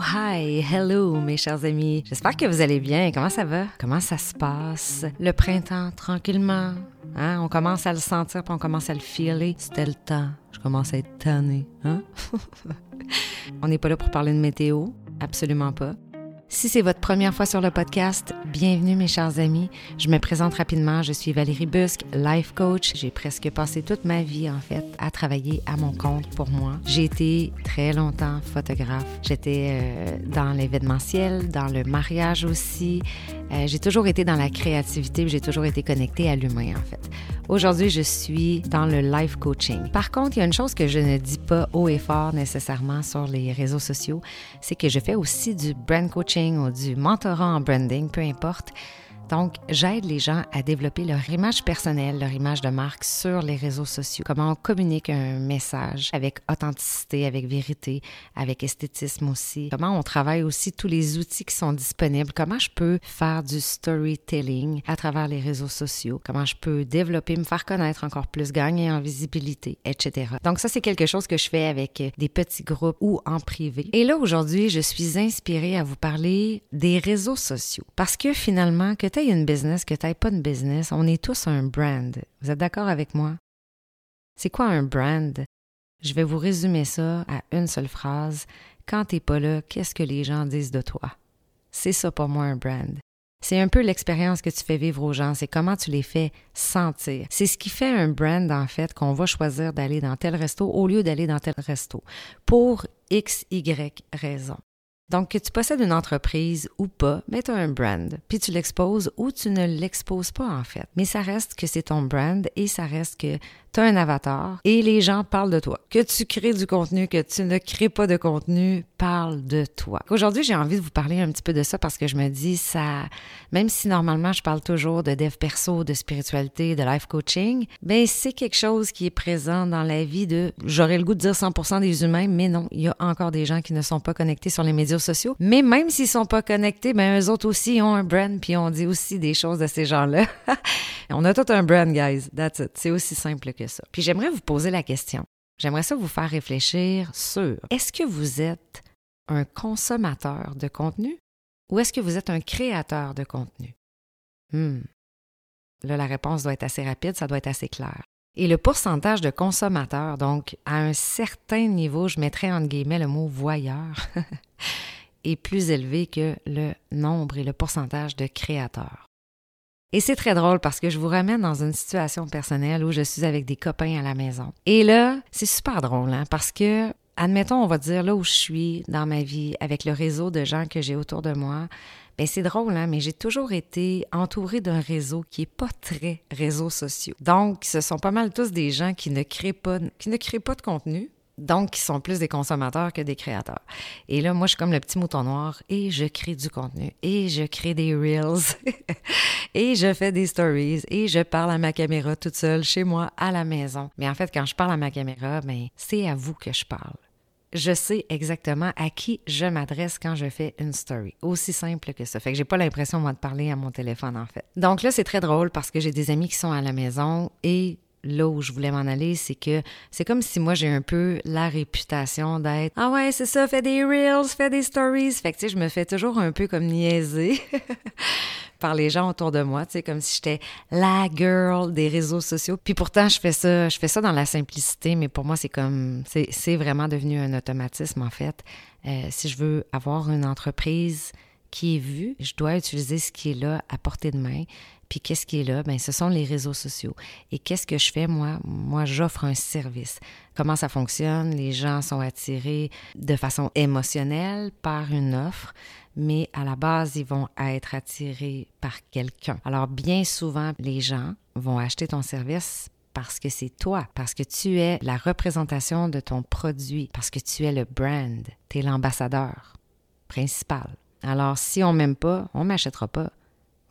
Oh hi, hello mes chers amis. J'espère que vous allez bien. Comment ça va? Comment ça se passe? Le printemps, tranquillement. Hein? On commence à le sentir, puis on commence à le filer. C'était le temps. Je commence à être tanné. Hein? on n'est pas là pour parler de météo. Absolument pas. Si c'est votre première fois sur le podcast, bienvenue mes chers amis. Je me présente rapidement, je suis Valérie Busque, life coach. J'ai presque passé toute ma vie en fait à travailler à mon compte pour moi. J'ai été très longtemps photographe. J'étais euh, dans l'événementiel, dans le mariage aussi. Euh, j'ai toujours été dans la créativité, j'ai toujours été connectée à l'humain en fait. Aujourd'hui, je suis dans le life coaching. Par contre, il y a une chose que je ne dis pas haut et fort nécessairement sur les réseaux sociaux, c'est que je fais aussi du brand coaching ou du mentorat en branding, peu importe. Donc, j'aide les gens à développer leur image personnelle, leur image de marque sur les réseaux sociaux. Comment on communique un message avec authenticité, avec vérité, avec esthétisme aussi. Comment on travaille aussi tous les outils qui sont disponibles. Comment je peux faire du storytelling à travers les réseaux sociaux. Comment je peux développer, me faire connaître encore plus, gagner en visibilité, etc. Donc, ça, c'est quelque chose que je fais avec des petits groupes ou en privé. Et là, aujourd'hui, je suis inspirée à vous parler des réseaux sociaux. Parce que finalement, que une business, que tu n'aies pas de business, on est tous un brand. Vous êtes d'accord avec moi? C'est quoi un brand? Je vais vous résumer ça à une seule phrase. Quand t'es pas là, qu'est-ce que les gens disent de toi? C'est ça pour moi un brand. C'est un peu l'expérience que tu fais vivre aux gens, c'est comment tu les fais sentir. C'est ce qui fait un brand, en fait, qu'on va choisir d'aller dans tel resto au lieu d'aller dans tel resto. Pour X, Y raison. Donc, que tu possèdes une entreprise ou pas, mais tu un brand, puis tu l'exposes ou tu ne l'exposes pas en fait. Mais ça reste que c'est ton brand et ça reste que un avatar et les gens parlent de toi. Que tu crées du contenu, que tu ne crées pas de contenu, parle de toi. Aujourd'hui, j'ai envie de vous parler un petit peu de ça parce que je me dis ça, même si normalement je parle toujours de dev perso, de spiritualité, de life coaching, ben c'est quelque chose qui est présent dans la vie de, j'aurais le goût de dire 100% des humains, mais non, il y a encore des gens qui ne sont pas connectés sur les médias sociaux. Mais même s'ils sont pas connectés, ben eux autres aussi ont un brand puis on dit aussi des choses de ces gens-là. on a tout un brand, guys. That's it. C'est aussi simple que Puis j'aimerais vous poser la question. J'aimerais ça vous faire réfléchir sur est-ce que vous êtes un consommateur de contenu ou est-ce que vous êtes un créateur de contenu? Hmm. Là, la réponse doit être assez rapide, ça doit être assez clair. Et le pourcentage de consommateurs, donc à un certain niveau, je mettrais entre guillemets le mot voyeur, est plus élevé que le nombre et le pourcentage de créateurs. Et c'est très drôle parce que je vous ramène dans une situation personnelle où je suis avec des copains à la maison. Et là, c'est super drôle, hein, parce que admettons, on va dire là où je suis dans ma vie, avec le réseau de gens que j'ai autour de moi, ben c'est drôle, hein, mais j'ai toujours été entourée d'un réseau qui est pas très réseaux sociaux. Donc, ce sont pas mal tous des gens qui ne créent pas, qui ne créent pas de contenu, donc qui sont plus des consommateurs que des créateurs. Et là, moi, je suis comme le petit mouton noir et je crée du contenu et je crée des reels et je fais des stories et je parle à ma caméra toute seule chez moi à la maison. Mais en fait, quand je parle à ma caméra, ben, c'est à vous que je parle je sais exactement à qui je m'adresse quand je fais une story. Aussi simple que ça. Fait que j'ai pas l'impression, moi, de parler à mon téléphone, en fait. Donc là, c'est très drôle parce que j'ai des amis qui sont à la maison et là où je voulais m'en aller, c'est que c'est comme si moi j'ai un peu la réputation d'être Ah ouais, c'est ça, fais des reels, fais des stories. Fait que tu sais, je me fais toujours un peu comme niaiser. par les gens autour de moi, tu sais, comme si j'étais la girl des réseaux sociaux. Puis pourtant, je fais ça, je fais ça dans la simplicité, mais pour moi, c'est comme, c'est vraiment devenu un automatisme, en fait. Euh, si je veux avoir une entreprise qui est vue, je dois utiliser ce qui est là à portée de main. Puis qu'est-ce qui est là? Bien, ce sont les réseaux sociaux. Et qu'est-ce que je fais, moi? Moi, j'offre un service. Comment ça fonctionne? Les gens sont attirés de façon émotionnelle par une offre mais à la base, ils vont être attirés par quelqu'un. Alors, bien souvent, les gens vont acheter ton service parce que c'est toi, parce que tu es la représentation de ton produit, parce que tu es le brand, tu es l'ambassadeur principal. Alors, si on m'aime pas, on m'achètera pas.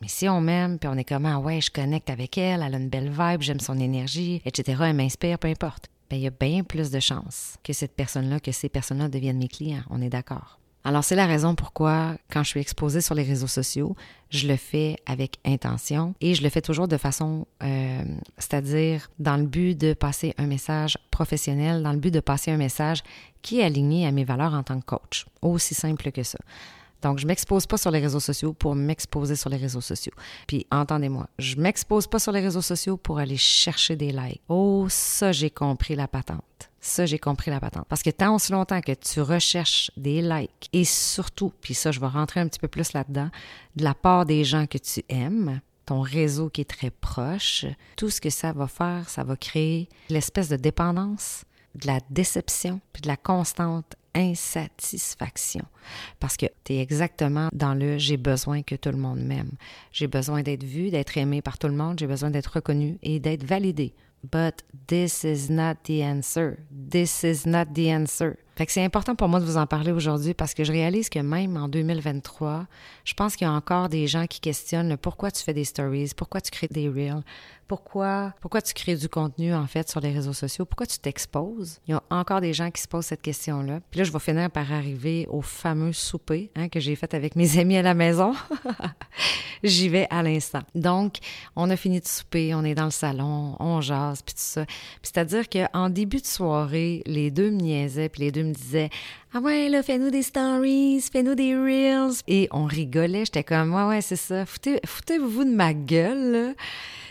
Mais si on m'aime, puis on est comme, ah ouais, je connecte avec elle, elle a une belle vibe, j'aime son énergie, etc., elle m'inspire, peu importe. Bien, il y a bien plus de chances que cette personne-là, que ces personnes-là deviennent mes clients. On est d'accord. Alors c'est la raison pourquoi quand je suis exposée sur les réseaux sociaux, je le fais avec intention et je le fais toujours de façon, euh, c'est-à-dire dans le but de passer un message professionnel, dans le but de passer un message qui est aligné à mes valeurs en tant que coach. Aussi simple que ça. Donc, je m'expose pas sur les réseaux sociaux pour m'exposer sur les réseaux sociaux. Puis, entendez-moi, je m'expose pas sur les réseaux sociaux pour aller chercher des likes. Oh, ça, j'ai compris la patente. Ça, j'ai compris la patente. Parce que tant aussi longtemps que tu recherches des likes et surtout, puis ça, je vais rentrer un petit peu plus là-dedans, de la part des gens que tu aimes, ton réseau qui est très proche, tout ce que ça va faire, ça va créer l'espèce de dépendance, de la déception, puis de la constante insatisfaction. Parce que tu es exactement dans le j'ai besoin que tout le monde m'aime. J'ai besoin d'être vu, d'être aimé par tout le monde, j'ai besoin d'être reconnu et d'être validé. But this is not the answer. This is not the answer. Fait que c'est important pour moi de vous en parler aujourd'hui parce que je réalise que même en 2023, je pense qu'il y a encore des gens qui questionnent pourquoi tu fais des stories, pourquoi tu crées des reels, pourquoi, pourquoi tu crées du contenu, en fait, sur les réseaux sociaux? Pourquoi tu t'exposes? Il y a encore des gens qui se posent cette question-là. Puis là, je vais finir par arriver au fameux souper hein, que j'ai fait avec mes amis à la maison. J'y vais à l'instant. Donc, on a fini de souper, on est dans le salon, on jase, puis tout ça. Puis c'est-à-dire qu'en début de soirée, les deux me niaisaient, puis les deux disaient ah ouais, là, fais-nous des stories, fais-nous des reels. Et on rigolait. J'étais comme, ouais, ouais, c'est ça. Foutez-vous de ma gueule, là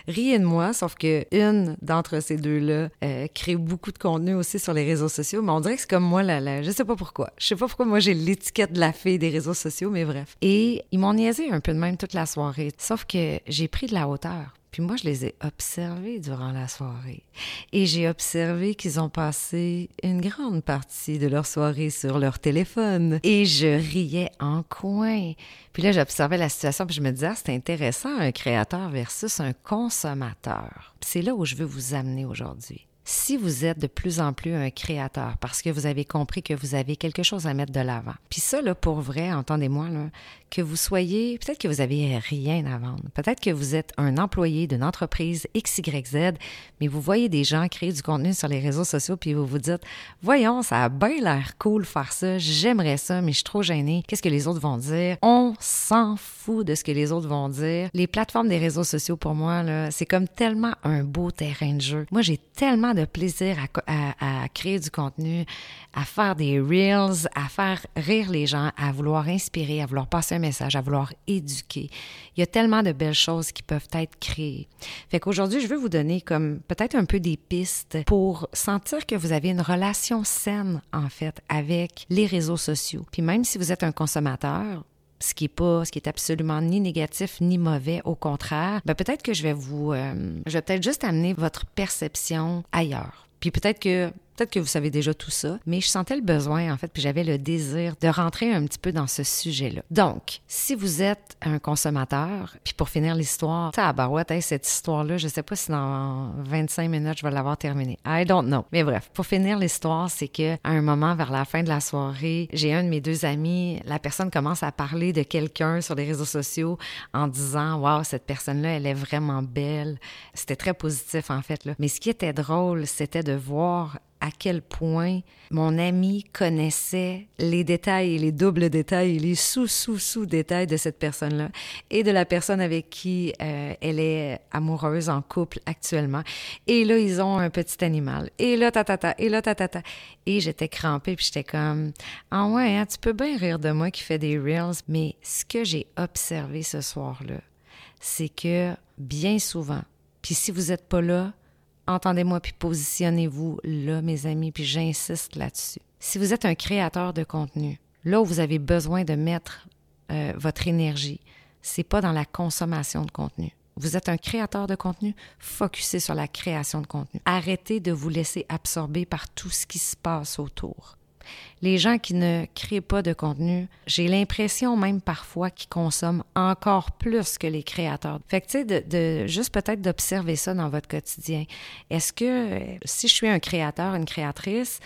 riez de moi, sauf que une d'entre ces deux-là euh, crée beaucoup de contenu aussi sur les réseaux sociaux, mais on dirait que c'est comme moi, là, là, je sais pas pourquoi. Je sais pas pourquoi moi j'ai l'étiquette de la fille des réseaux sociaux, mais bref. Et ils m'ont niaisé un peu de même toute la soirée, sauf que j'ai pris de la hauteur. Puis moi, je les ai observés durant la soirée. Et j'ai observé qu'ils ont passé une grande partie de leur soirée sur leur téléphone. Et je riais en coin. Puis là, j'observais la situation, puis je me disais, ah, c'est intéressant, un créateur versus un consommateur. C'est là où je veux vous amener aujourd'hui si vous êtes de plus en plus un créateur parce que vous avez compris que vous avez quelque chose à mettre de l'avant. Puis ça, là, pour vrai, entendez-moi, là, que vous soyez, peut-être que vous avez rien à vendre, peut-être que vous êtes un employé d'une entreprise XYZ, mais vous voyez des gens créer du contenu sur les réseaux sociaux, puis vous vous dites, voyons, ça a bien l'air cool faire ça, j'aimerais ça, mais je suis trop gênée, qu'est-ce que les autres vont dire? On s'en fout de ce que les autres vont dire. Les plateformes des réseaux sociaux, pour moi, là, c'est comme tellement un beau terrain de jeu. Moi, j'ai tellement de plaisir à, créer du contenu, à faire des reels, à faire rire les gens, à vouloir inspirer, à vouloir passer un message, à vouloir éduquer. Il y a tellement de belles choses qui peuvent être créées. Fait qu'aujourd'hui, je veux vous donner comme peut-être un peu des pistes pour sentir que vous avez une relation saine, en fait, avec les réseaux sociaux. Puis même si vous êtes un consommateur, ce qui est pas, ce qui est absolument ni négatif ni mauvais, au contraire, ben peut-être que je vais vous, euh, je vais peut-être juste amener votre perception ailleurs. Puis peut-être que Peut-être que vous savez déjà tout ça, mais je sentais le besoin, en fait, puis j'avais le désir de rentrer un petit peu dans ce sujet-là. Donc, si vous êtes un consommateur, puis pour finir l'histoire, tabarouette, hey, cette histoire-là, je sais pas si dans 25 minutes, je vais l'avoir terminée. I don't know. Mais bref, pour finir l'histoire, c'est que à un moment, vers la fin de la soirée, j'ai un de mes deux amis, la personne commence à parler de quelqu'un sur les réseaux sociaux en disant, waouh, cette personne-là, elle est vraiment belle. C'était très positif, en fait, là. Mais ce qui était drôle, c'était de voir à quel point mon ami connaissait les détails et les doubles détails et les sous-sous-sous-détails de cette personne-là et de la personne avec qui euh, elle est amoureuse en couple actuellement. Et là, ils ont un petit animal. Et là, ta, ta, ta et là, ta, ta, ta. Et j'étais crampée, puis j'étais comme, ah ouais, hein, tu peux bien rire de moi qui fais des reels, mais ce que j'ai observé ce soir-là, c'est que bien souvent, puis si vous n'êtes pas là, entendez-moi puis positionnez-vous là, mes amis, puis j'insiste là-dessus. Si vous êtes un créateur de contenu, là où vous avez besoin de mettre euh, votre énergie, c'est pas dans la consommation de contenu. Vous êtes un créateur de contenu, focussez sur la création de contenu. Arrêtez de vous laisser absorber par tout ce qui se passe autour les gens qui ne créent pas de contenu, j'ai l'impression même parfois qu'ils consomment encore plus que les créateurs. Fait que, tu sais, de, juste peut-être d'observer ça dans votre quotidien. Est-ce que, si je suis un créateur, une créatrice,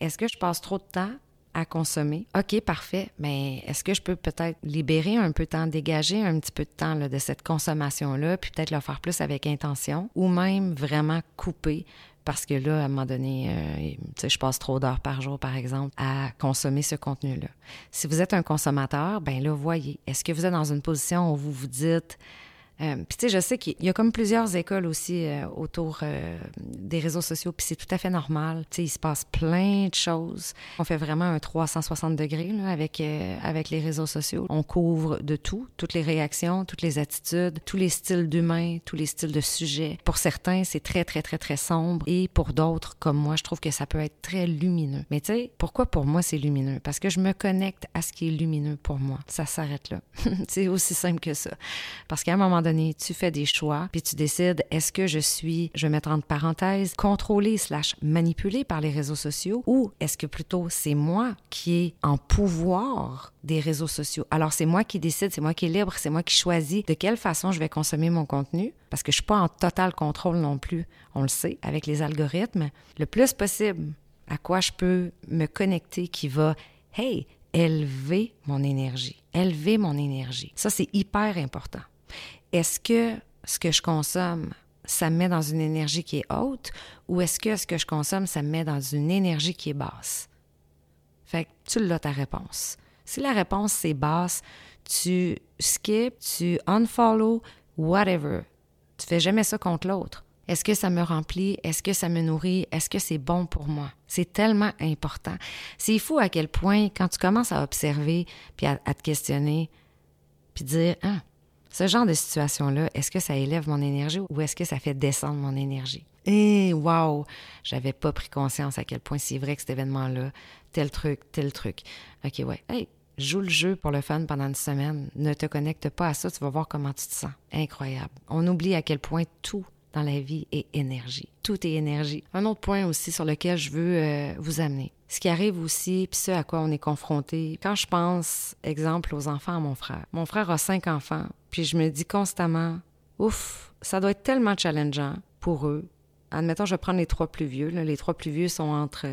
est-ce que je passe trop de temps à consommer? OK, parfait, mais est-ce que je peux peut-être libérer un peu de temps, dégager un petit peu de temps de cette consommation-là, puis peut-être le faire plus avec intention, ou même vraiment couper parce que là, à un moment donné, euh, je passe trop d'heures par jour, par exemple, à consommer ce contenu-là. Si vous êtes un consommateur, ben là, voyez, est-ce que vous êtes dans une position où vous vous dites, euh, puis tu sais, je sais qu'il y a comme plusieurs écoles aussi euh, autour euh, des réseaux sociaux, puis c'est tout à fait normal. Tu sais, il se passe plein de choses. On fait vraiment un 360 degrés là, avec, avec les réseaux sociaux. On couvre de tout, toutes les réactions, toutes les attitudes, tous les styles d'humains, tous les styles de sujets. Pour certains, c'est très, très, très, très sombre. Et pour d'autres, comme moi, je trouve que ça peut être très lumineux. Mais tu sais, pourquoi pour moi c'est lumineux? Parce que je me connecte à ce qui est lumineux pour moi. Ça s'arrête là. c'est aussi simple que ça. Parce qu'à un moment donné, tu fais des choix, puis tu décides est-ce que je suis, je vais mettre entre parenthèses, contrôlé slash manipulé par les réseaux sociaux ou est-ce que plutôt c'est moi qui est en pouvoir des réseaux sociaux? Alors c'est moi qui décide, c'est moi qui est libre, c'est moi qui choisis de quelle façon je vais consommer mon contenu parce que je suis pas en total contrôle non plus, on le sait avec les algorithmes, le plus possible à quoi je peux me connecter qui va hey, élever mon énergie, élever mon énergie. Ça c'est hyper important est-ce que ce que je consomme, ça me met dans une énergie qui est haute ou est-ce que ce que je consomme, ça me met dans une énergie qui est basse? Fait que tu l'as ta réponse. Si la réponse c'est basse, tu skip, tu unfollow, whatever. Tu fais jamais ça contre l'autre. Est-ce que ça me remplit? Est-ce que ça me nourrit? Est-ce que c'est bon pour moi? C'est tellement important. C'est fou à quel point, quand tu commences à observer, puis à, te questionner, puis dire, ah, ce genre de situation-là, est-ce que ça élève mon énergie ou est-ce que ça fait descendre mon énergie? Et wow, j'avais pas pris conscience à quel point c'est vrai que cet événement-là, tel truc, tel truc. OK, ouais. Hey, joue le jeu pour le fun pendant une semaine. Ne te connecte pas à ça, tu vas voir comment tu te sens. Incroyable. On oublie à quel point tout dans la vie est énergie. Tout est énergie. Un autre point aussi sur lequel je veux euh, vous amener. Ce qui arrive aussi, puis ce à quoi on est confronté. Quand je pense, exemple, aux enfants à mon frère. Mon frère a cinq enfants, puis je me dis constamment, ouf, ça doit être tellement challengeant pour eux. Admettons, je vais prendre les trois plus vieux. Les trois plus vieux sont entre,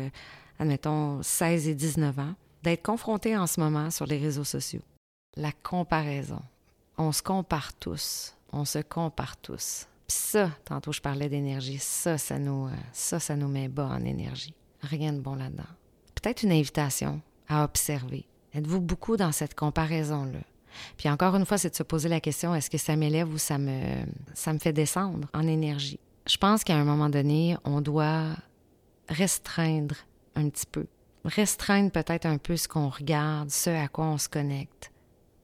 admettons, 16 et 19 ans. D'être confrontés en ce moment sur les réseaux sociaux. La comparaison. On se compare tous. On se compare tous. Puis ça, tantôt je parlais d'énergie, ça, ça nous, euh, ça, ça nous met bas en énergie. Rien de bon là-dedans. Peut-être une invitation à observer. Êtes-vous beaucoup dans cette comparaison-là? Puis encore une fois, c'est de se poser la question, est-ce que ça m'élève ou ça me, ça me fait descendre en énergie? Je pense qu'à un moment donné, on doit restreindre un petit peu. Restreindre peut-être un peu ce qu'on regarde, ce à quoi on se connecte.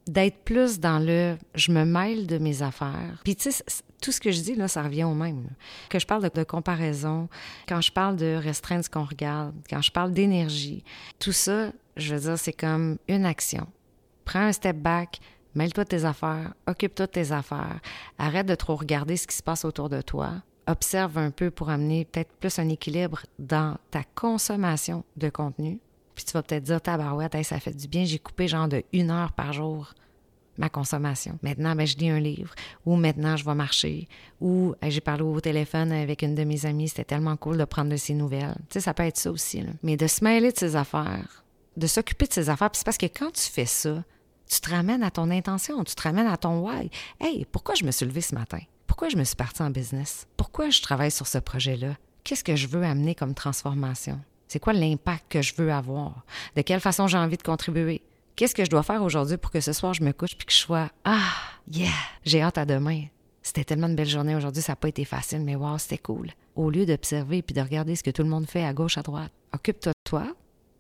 D'être plus dans le je me mêle de mes affaires. Puis tu sais, tout ce que je dis, là, ça revient au même. Que je parle de, de, comparaison, quand je parle de restreindre ce qu'on regarde, quand je parle d'énergie, tout ça, je veux dire, c'est comme une action prends un step back, mêle-toi tes affaires, occupe-toi de tes affaires, arrête de trop regarder ce qui se passe autour de toi, observe un peu pour amener peut-être plus un équilibre dans ta consommation de contenu. Puis tu vas peut-être dire, tabarouette, ça fait du bien, j'ai coupé genre de une heure par jour ma consommation. Maintenant, ben, je lis un livre, ou maintenant, je vais marcher, ou j'ai parlé au téléphone avec une de mes amies, c'était tellement cool de prendre de ses nouvelles. Tu sais, ça peut être ça aussi. Mais de se mêler de ses affaires, de s'occuper de ses affaires, c'est parce que quand tu fais ça, tu te ramènes à ton intention, tu te ramènes à ton why. Hey, pourquoi je me suis levée ce matin? Pourquoi je me suis partie en business? Pourquoi je travaille sur ce projet-là? Qu'est-ce que je veux amener comme transformation? C'est quoi l'impact que je veux avoir? De quelle façon j'ai envie de contribuer? Qu'est-ce que je dois faire aujourd'hui pour que ce soir je me couche puis que je sois Ah, yeah, j'ai hâte à demain. C'était tellement une belle journée aujourd'hui, ça n'a pas été facile, mais wow, c'était cool. Au lieu d'observer puis de regarder ce que tout le monde fait à gauche, à droite, occupe-toi de toi,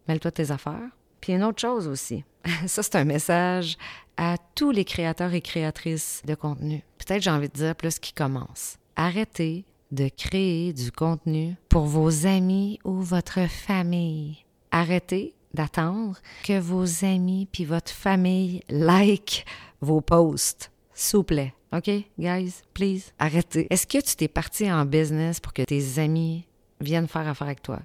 mêle-toi de tes affaires, puis une autre chose aussi, ça c'est un message à tous les créateurs et créatrices de contenu. Peut-être j'ai envie de dire plus qui commencent. Arrêtez de créer du contenu pour vos amis ou votre famille. Arrêtez d'attendre que vos amis puis votre famille like vos posts. S'il vous plaît. OK, guys, please, arrêtez. Est-ce que tu t'es parti en business pour que tes amis viennent faire affaire avec toi?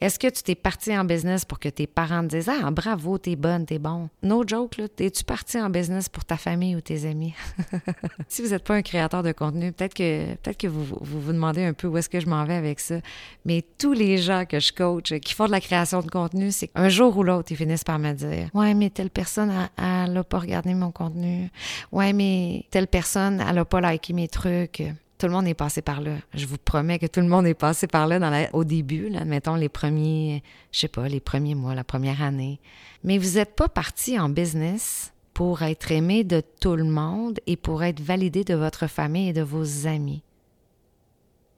Est-ce que tu t'es parti en business pour que tes parents te disent Ah, bravo, t'es bonne, t'es bon? No joke, là. Es-tu parti en business pour ta famille ou tes amis? si vous n'êtes pas un créateur de contenu, peut-être que, peut-être que vous, vous, vous demandez un peu où est-ce que je m'en vais avec ça. Mais tous les gens que je coach qui font de la création de contenu, c'est qu'un jour ou l'autre, ils finissent par me dire Ouais, mais telle personne, elle n'a pas regardé mon contenu. Ouais, mais telle personne, elle n'a pas liké mes trucs. Tout le monde est passé par là. Je vous promets que tout le monde est passé par là au début, là, admettons les premiers, je sais pas, les premiers mois, la première année. Mais vous n'êtes pas parti en business pour être aimé de tout le monde et pour être validé de votre famille et de vos amis.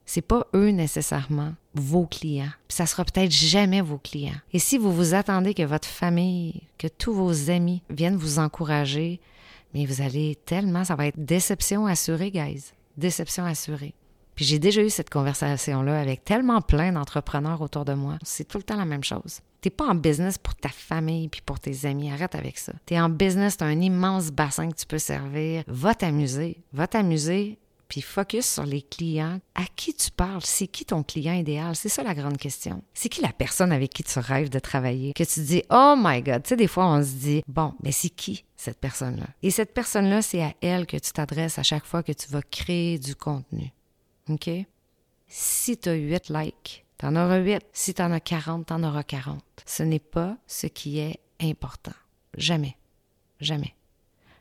C'est pas eux nécessairement vos clients. Puis ça sera peut-être jamais vos clients. Et si vous vous attendez que votre famille, que tous vos amis viennent vous encourager, mais vous allez tellement, ça va être déception assurée, guys déception assurée. Puis j'ai déjà eu cette conversation-là avec tellement plein d'entrepreneurs autour de moi. C'est tout le temps la même chose. T'es pas en business pour ta famille puis pour tes amis. Arrête avec ça. T'es en business, t'as un immense bassin que tu peux servir. Va t'amuser. Va t'amuser puis focus sur les clients. À qui tu parles? C'est qui ton client idéal? C'est ça la grande question. C'est qui la personne avec qui tu rêves de travailler? Que tu dis, oh my God. Tu sais, des fois, on se dit, bon, mais c'est qui? Cette personne-là? Et cette personne-là, c'est à elle que tu t'adresses à chaque fois que tu vas créer du contenu. OK? Si tu as 8 likes, tu en auras 8. Si tu en as 40, tu en auras 40. Ce n'est pas ce qui est important. Jamais. Jamais.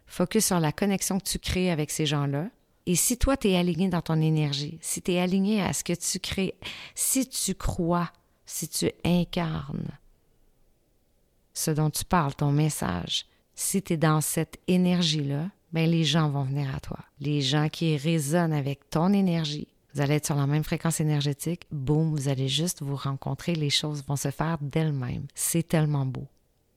Focus sur la connexion que tu crées avec ces gens-là et si toi, tu es aligné dans ton énergie, si tu es aligné à ce que tu crées, si tu crois, si tu incarnes ce dont tu parles, ton message, si tu es dans cette énergie-là, ben les gens vont venir à toi. Les gens qui résonnent avec ton énergie, vous allez être sur la même fréquence énergétique, boum, vous allez juste vous rencontrer, les choses vont se faire d'elles-mêmes. C'est tellement beau.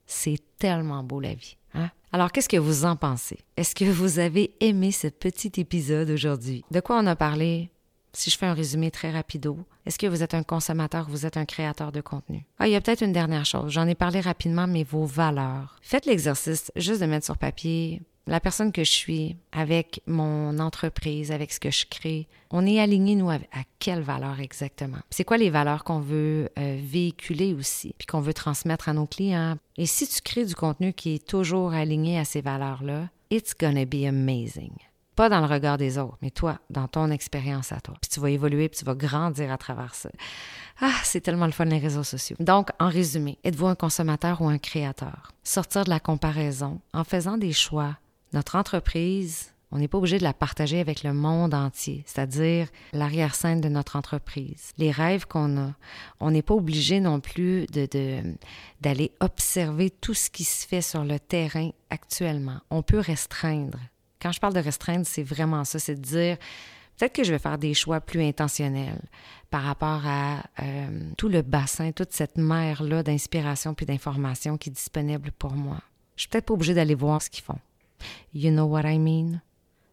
C'est tellement beau la vie. Hein? Alors, qu'est-ce que vous en pensez? Est-ce que vous avez aimé ce petit épisode aujourd'hui? De quoi on a parlé? Si je fais un résumé très rapido, est-ce que vous êtes un consommateur ou vous êtes un créateur de contenu? Ah, il y a peut-être une dernière chose. J'en ai parlé rapidement, mais vos valeurs. Faites l'exercice juste de mettre sur papier la personne que je suis, avec mon entreprise, avec ce que je crée, on est aligné, nous, à, quelle valeur exactement? C'est quoi les valeurs qu'on veut euh, véhiculer aussi, puis qu'on veut transmettre à nos clients? Et si tu crées du contenu qui est toujours aligné à ces valeurs-là, it's gonna be amazing. Pas dans le regard des autres, mais toi, dans ton expérience à toi. Puis tu vas évoluer, puis tu vas grandir à travers ça. Ah, c'est tellement le fun les réseaux sociaux. Donc, en résumé, êtes-vous un consommateur ou un créateur? Sortir de la comparaison en faisant des choix notre entreprise, on n'est pas obligé de la partager avec le monde entier, c'est-à-dire l'arrière-scène de notre entreprise, les rêves qu'on a. On n'est pas obligé non plus de, d'aller observer tout ce qui se fait sur le terrain actuellement. On peut restreindre. Quand je parle de restreindre, c'est vraiment ça, c'est de dire peut-être que je vais faire des choix plus intentionnels par rapport à euh, tout le bassin, toute cette mer-là d'inspiration puis d'information qui est disponible pour moi. Je suis peut-être pas obligée d'aller voir ce qu'ils font. You know what I mean?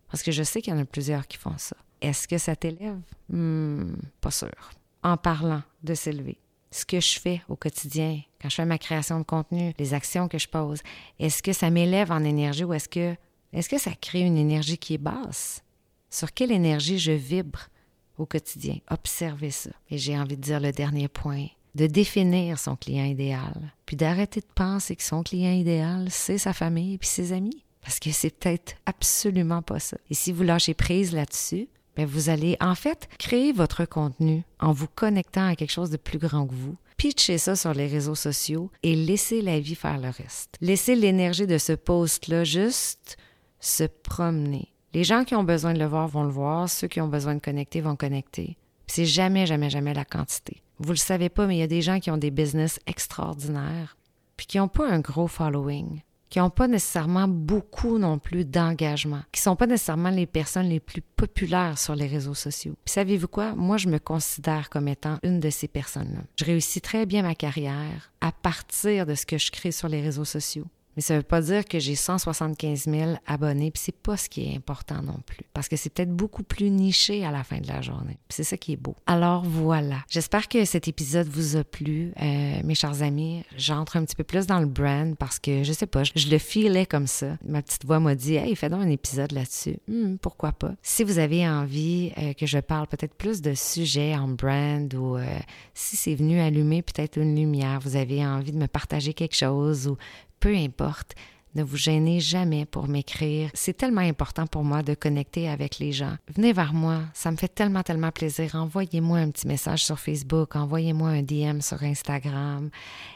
Parce que je sais qu'il y en a plusieurs qui font ça. Est-ce que ça t'élève? Hmm, pas sûr. En parlant de s'élever, ce que je fais au quotidien, quand je fais ma création de contenu, les actions que je pose, est-ce que ça m'élève en énergie ou est-ce que, est-ce que ça crée une énergie qui est basse? Sur quelle énergie je vibre au quotidien? Observez ça. Et j'ai envie de dire le dernier point, de définir son client idéal, puis d'arrêter de penser que son client idéal, c'est sa famille et puis ses amis. Parce que c'est peut-être absolument pas ça. Et si vous lâchez prise là-dessus, bien, vous allez en fait créer votre contenu en vous connectant à quelque chose de plus grand que vous. Pitchez ça sur les réseaux sociaux et laissez la vie faire le reste. Laissez l'énergie de ce post-là juste se promener. Les gens qui ont besoin de le voir vont le voir, ceux qui ont besoin de connecter vont connecter. C'est jamais, jamais, jamais la quantité. Vous le savez pas, mais il y a des gens qui ont des business extraordinaires, puis qui n'ont pas un gros following qui n'ont pas nécessairement beaucoup non plus d'engagement, qui sont pas nécessairement les personnes les plus populaires sur les réseaux sociaux. Puis savez-vous quoi? Moi, je me considère comme étant une de ces personnes-là. Je réussis très bien ma carrière à partir de ce que je crée sur les réseaux sociaux. Mais ça veut pas dire que j'ai 175 000 abonnés, puis c'est pas ce qui est important non plus. Parce que c'est peut-être beaucoup plus niché à la fin de la journée. c'est ça qui est beau. Alors voilà. J'espère que cet épisode vous a plu, euh, mes chers amis. J'entre un petit peu plus dans le brand parce que, je sais pas, je, le filais comme ça. Ma petite voix m'a dit, hey, fais donc un épisode là-dessus. Hmm, pourquoi pas? Si vous avez envie euh, que je parle peut-être plus de sujets en brand ou euh, si c'est venu allumer peut-être une lumière, vous avez envie de me partager quelque chose ou peu importe, ne vous gênez jamais pour m'écrire. C'est tellement important pour moi de connecter avec les gens. Venez vers moi, ça me fait tellement, tellement plaisir. Envoyez-moi un petit message sur Facebook, envoyez-moi un DM sur Instagram.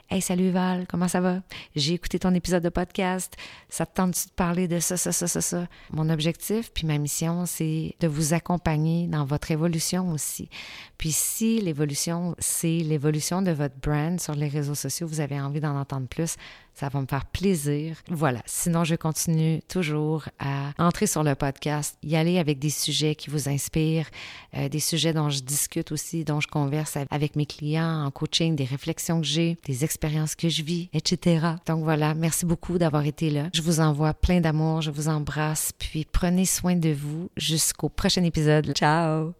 Hey, salut Val, comment ça va? J'ai écouté ton épisode de podcast. Ça te tente de parler de ça, ça, ça, ça, ça? Mon objectif, puis ma mission, c'est de vous accompagner dans votre évolution aussi. Puis si l'évolution, c'est l'évolution de votre brand sur les réseaux sociaux, vous avez envie d'en entendre plus, ça va me faire plaisir. Voilà. Sinon, je continue toujours à entrer sur le podcast, y aller avec des sujets qui vous inspirent, euh, des sujets dont je discute aussi, dont je converse avec mes clients en coaching, des réflexions que j'ai, des que je vis, etc. Donc voilà. Merci beaucoup d'avoir été là. Je vous envoie plein d'amour. Je vous embrasse. Puis prenez soin de vous jusqu'au prochain épisode. Ciao!